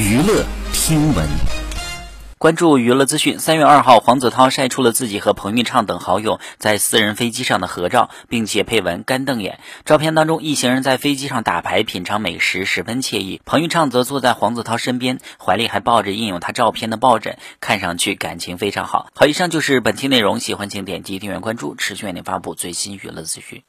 娱乐听闻。关注娱乐资讯三月二号黄子韬晒出了自己和彭昱畅等好友在私人飞机上的合照并且配文干瞪眼。照片当中一行人在飞机上打牌品尝美食十分惬意。彭昱畅则坐在黄子韬身边怀里还抱着印有他照片的抱枕看上去感情非常好。好以上就是本期内容喜欢请点击订阅关注持续为您发布最新娱乐资讯。